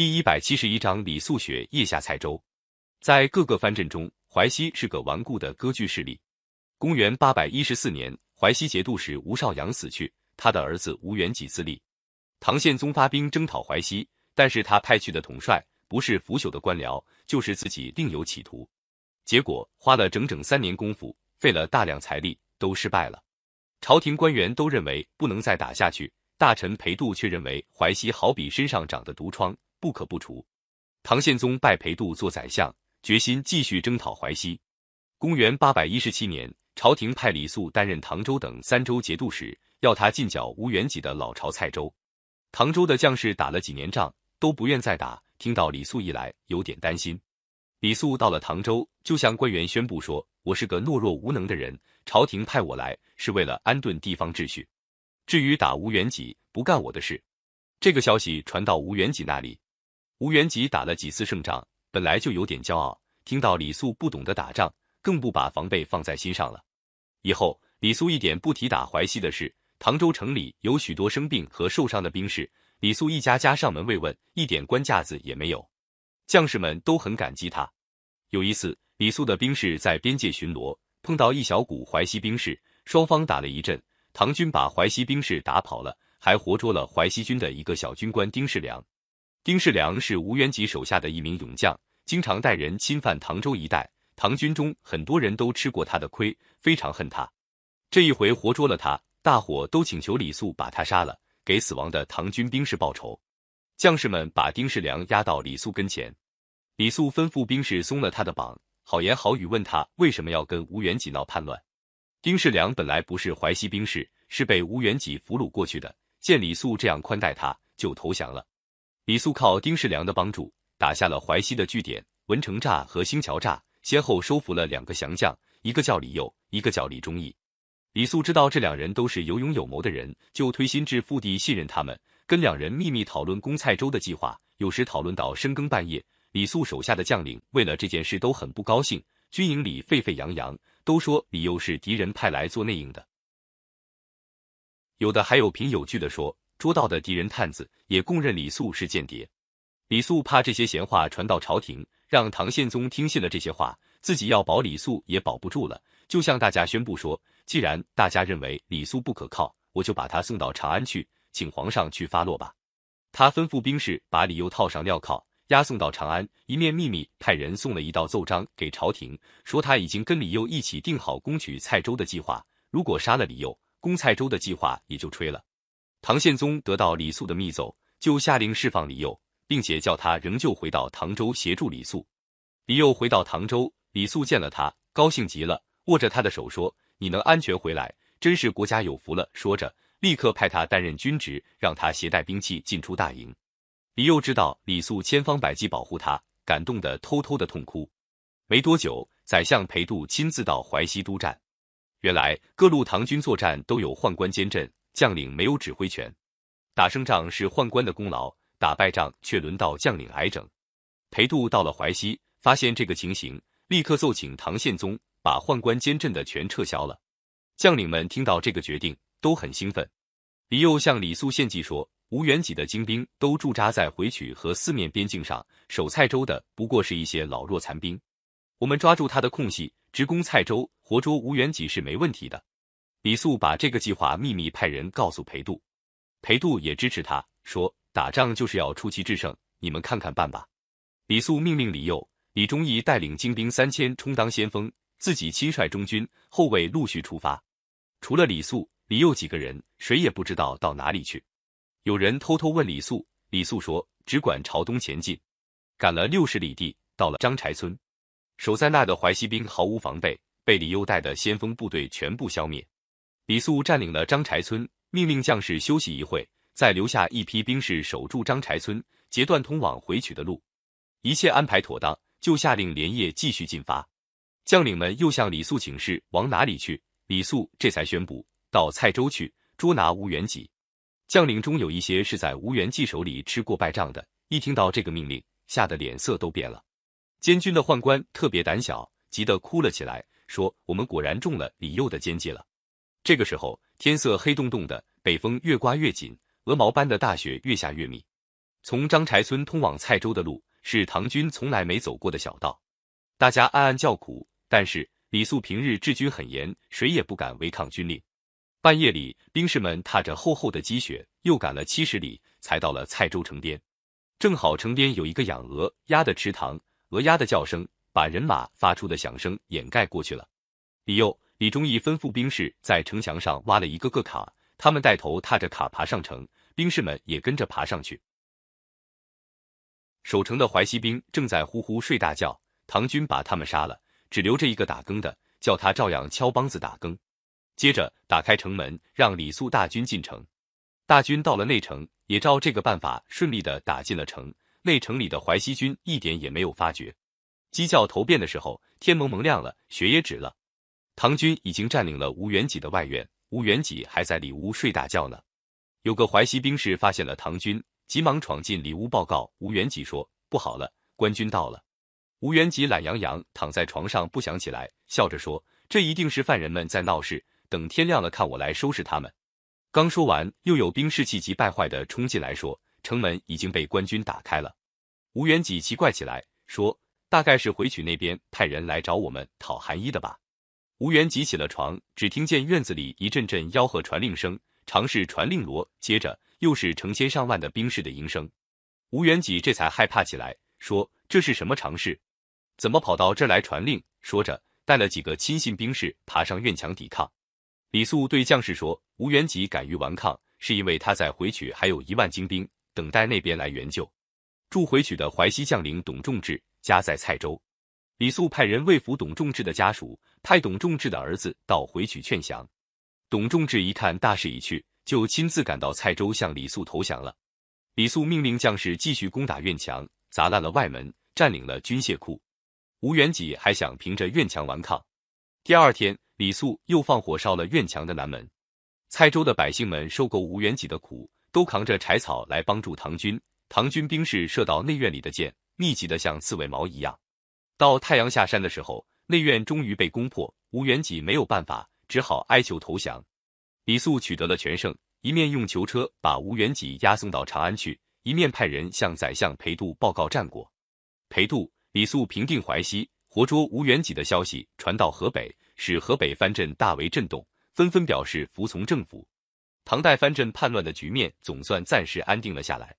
第一百七十一章李素雪腋下蔡州。在各个藩镇中，淮西是个顽固的割据势力。公元八百一十四年，淮西节度使吴少阳死去，他的儿子吴元济自立。唐宪宗发兵征讨淮西，但是他派去的统帅不是腐朽的官僚，就是自己另有企图。结果花了整整三年功夫，费了大量财力，都失败了。朝廷官员都认为不能再打下去，大臣裴度却认为淮西好比身上长的毒疮。不可不除。唐宪宗拜裴度做宰相，决心继续征讨淮西。公元八百一十七年，朝廷派李肃担任唐州等三州节度使，要他进剿吴元济的老巢蔡州。唐州的将士打了几年仗，都不愿再打。听到李肃一来，有点担心。李肃到了唐州，就向官员宣布说：“我是个懦弱无能的人，朝廷派我来是为了安顿地方秩序。至于打吴元济，不干我的事。”这个消息传到吴元济那里。吴元吉打了几次胜仗，本来就有点骄傲。听到李肃不懂得打仗，更不把防备放在心上了。以后李肃一点不提打淮西的事。唐州城里有许多生病和受伤的兵士，李肃一家家上门慰问，一点官架子也没有。将士们都很感激他。有一次，李肃的兵士在边界巡逻，碰到一小股淮西兵士，双方打了一阵，唐军把淮西兵士打跑了，还活捉了淮西军的一个小军官丁世良。丁世良是吴元吉手下的一名勇将，经常带人侵犯唐州一带，唐军中很多人都吃过他的亏，非常恨他。这一回活捉了他，大伙都请求李肃把他杀了，给死亡的唐军兵士报仇。将士们把丁世良押到李肃跟前，李肃吩咐兵士松了他的绑，好言好语问他为什么要跟吴元吉闹叛乱。丁世良本来不是淮西兵士，是被吴元济俘虏过去的，见李肃这样宽待他，就投降了。李肃靠丁世良的帮助，打下了淮西的据点文成栅和兴桥栅，先后收服了两个降将，一个叫李佑，一个叫李忠义。李肃知道这两人都是有勇有谋的人，就推心置腹地信任他们，跟两人秘密讨论攻蔡州的计划。有时讨论到深更半夜，李肃手下的将领为了这件事都很不高兴，军营里沸沸扬扬，都说李佑是敌人派来做内应的，有的还有凭有据的说。捉到的敌人探子也供认李肃是间谍，李肃怕这些闲话传到朝廷，让唐宪宗听信了这些话，自己要保李肃也保不住了，就向大家宣布说：既然大家认为李肃不可靠，我就把他送到长安去，请皇上去发落吧。他吩咐兵士把李佑套上镣铐，押送到长安，一面秘密派人送了一道奏章给朝廷，说他已经跟李佑一起定好攻取蔡州的计划，如果杀了李佑，攻蔡州的计划也就吹了。唐宪宗得到李肃的密奏，就下令释放李佑，并且叫他仍旧回到唐州协助李肃。李佑回到唐州，李肃见了他，高兴极了，握着他的手说：“你能安全回来，真是国家有福了。”说着，立刻派他担任军职，让他携带兵器进出大营。李佑知道李肃千方百计保护他，感动得偷偷的痛哭。没多久，宰相裴度亲自到淮西督战。原来各路唐军作战都有宦官监阵。将领没有指挥权，打胜仗是宦官的功劳，打败仗却轮到将领挨整。裴度到了淮西，发现这个情形，立刻奏请唐宪宗把宦官监镇的权撤销了。将领们听到这个决定，都很兴奋。李佑向李肃献计说：“吴元济的精兵都驻扎在回曲和四面边境上，守蔡州的不过是一些老弱残兵。我们抓住他的空隙，直攻蔡州，活捉吴元济是没问题的。”李肃把这个计划秘密派人告诉裴度，裴度也支持他，说打仗就是要出奇制胜，你们看看办吧。李肃命令李佑、李忠义带领精兵三千充当先锋，自己亲率中军后卫陆续出发。除了李肃、李佑几个人，谁也不知道到哪里去。有人偷偷问李肃，李肃说只管朝东前进。赶了六十里地，到了张柴村，守在那的淮西兵毫无防备，被李佑带的先锋部队全部消灭。李肃占领了张柴村，命令将士休息一会，再留下一批兵士守住张柴村，截断通往回曲的路。一切安排妥当，就下令连夜继续进发。将领们又向李肃请示往哪里去，李肃这才宣布到蔡州去捉拿吴元济。将领中有一些是在吴元济手里吃过败仗的，一听到这个命令，吓得脸色都变了。监军的宦官特别胆小，急得哭了起来，说：“我们果然中了李佑的奸计了。”这个时候，天色黑洞洞的，北风越刮越紧，鹅毛般的大雪越下越密。从张柴村通往蔡州的路是唐军从来没走过的小道，大家暗暗叫苦。但是李素平日治军很严，谁也不敢违抗军令。半夜里，兵士们踏着厚厚的积雪，又赶了七十里，才到了蔡州城边。正好城边有一个养鹅鸭的池塘，鹅鸭的叫声把人马发出的响声掩盖过去了。李佑、李忠义吩咐兵士在城墙上挖了一个个卡，他们带头踏着卡爬上城，兵士们也跟着爬上去。守城的淮西兵正在呼呼睡大觉，唐军把他们杀了，只留着一个打更的，叫他照样敲梆子打更。接着打开城门，让李肃大军进城。大军到了内城，也照这个办法顺利的打进了城。内城里的淮西军一点也没有发觉。鸡叫头遍的时候，天蒙蒙亮了，雪也止了。唐军已经占领了吴元济的外院，吴元济还在里屋睡大觉呢。有个淮西兵士发现了唐军，急忙闯进里屋报告吴元济说：“不好了，官军到了。”吴元济懒洋洋躺在床上不想起来，笑着说：“这一定是犯人们在闹事，等天亮了看我来收拾他们。”刚说完，又有兵士气急败坏的冲进来，说：“城门已经被官军打开了。”吴元济奇怪起来，说：“大概是回曲那边派人来找我们讨寒衣的吧？”吴元济起了床，只听见院子里一阵阵吆喝传令声，常是传令锣，接着又是成千上万的兵士的营声。吴元济这才害怕起来，说：“这是什么常事？怎么跑到这儿来传令？”说着，带了几个亲信兵士爬上院墙抵抗。李肃对将士说：“吴元济敢于顽抗，是因为他在回曲还有一万精兵，等待那边来援救。驻回曲的淮西将领董仲志家在蔡州。李肃派人慰抚董仲志的家属，派董仲志的儿子到回曲劝降。董仲志一看大势已去，就亲自赶到蔡州向李肃投降了。李肃命令将士继续攻打院墙，砸烂了外门，占领了军械库。吴元济还想凭着院墙顽抗。第二天。”李肃又放火烧了院墙的南门，蔡州的百姓们受够吴元济的苦，都扛着柴草来帮助唐军。唐军兵士射到内院里的箭，密集的像刺猬毛一样。到太阳下山的时候，内院终于被攻破，吴元济没有办法，只好哀求投降。李肃取得了全胜，一面用囚车把吴元济押送到长安去，一面派人向宰相裴度报告战果。裴度、李肃平定淮西、活捉吴元济的消息传到河北。使河北藩镇大为震动，纷纷表示服从政府。唐代藩镇叛乱的局面总算暂时安定了下来。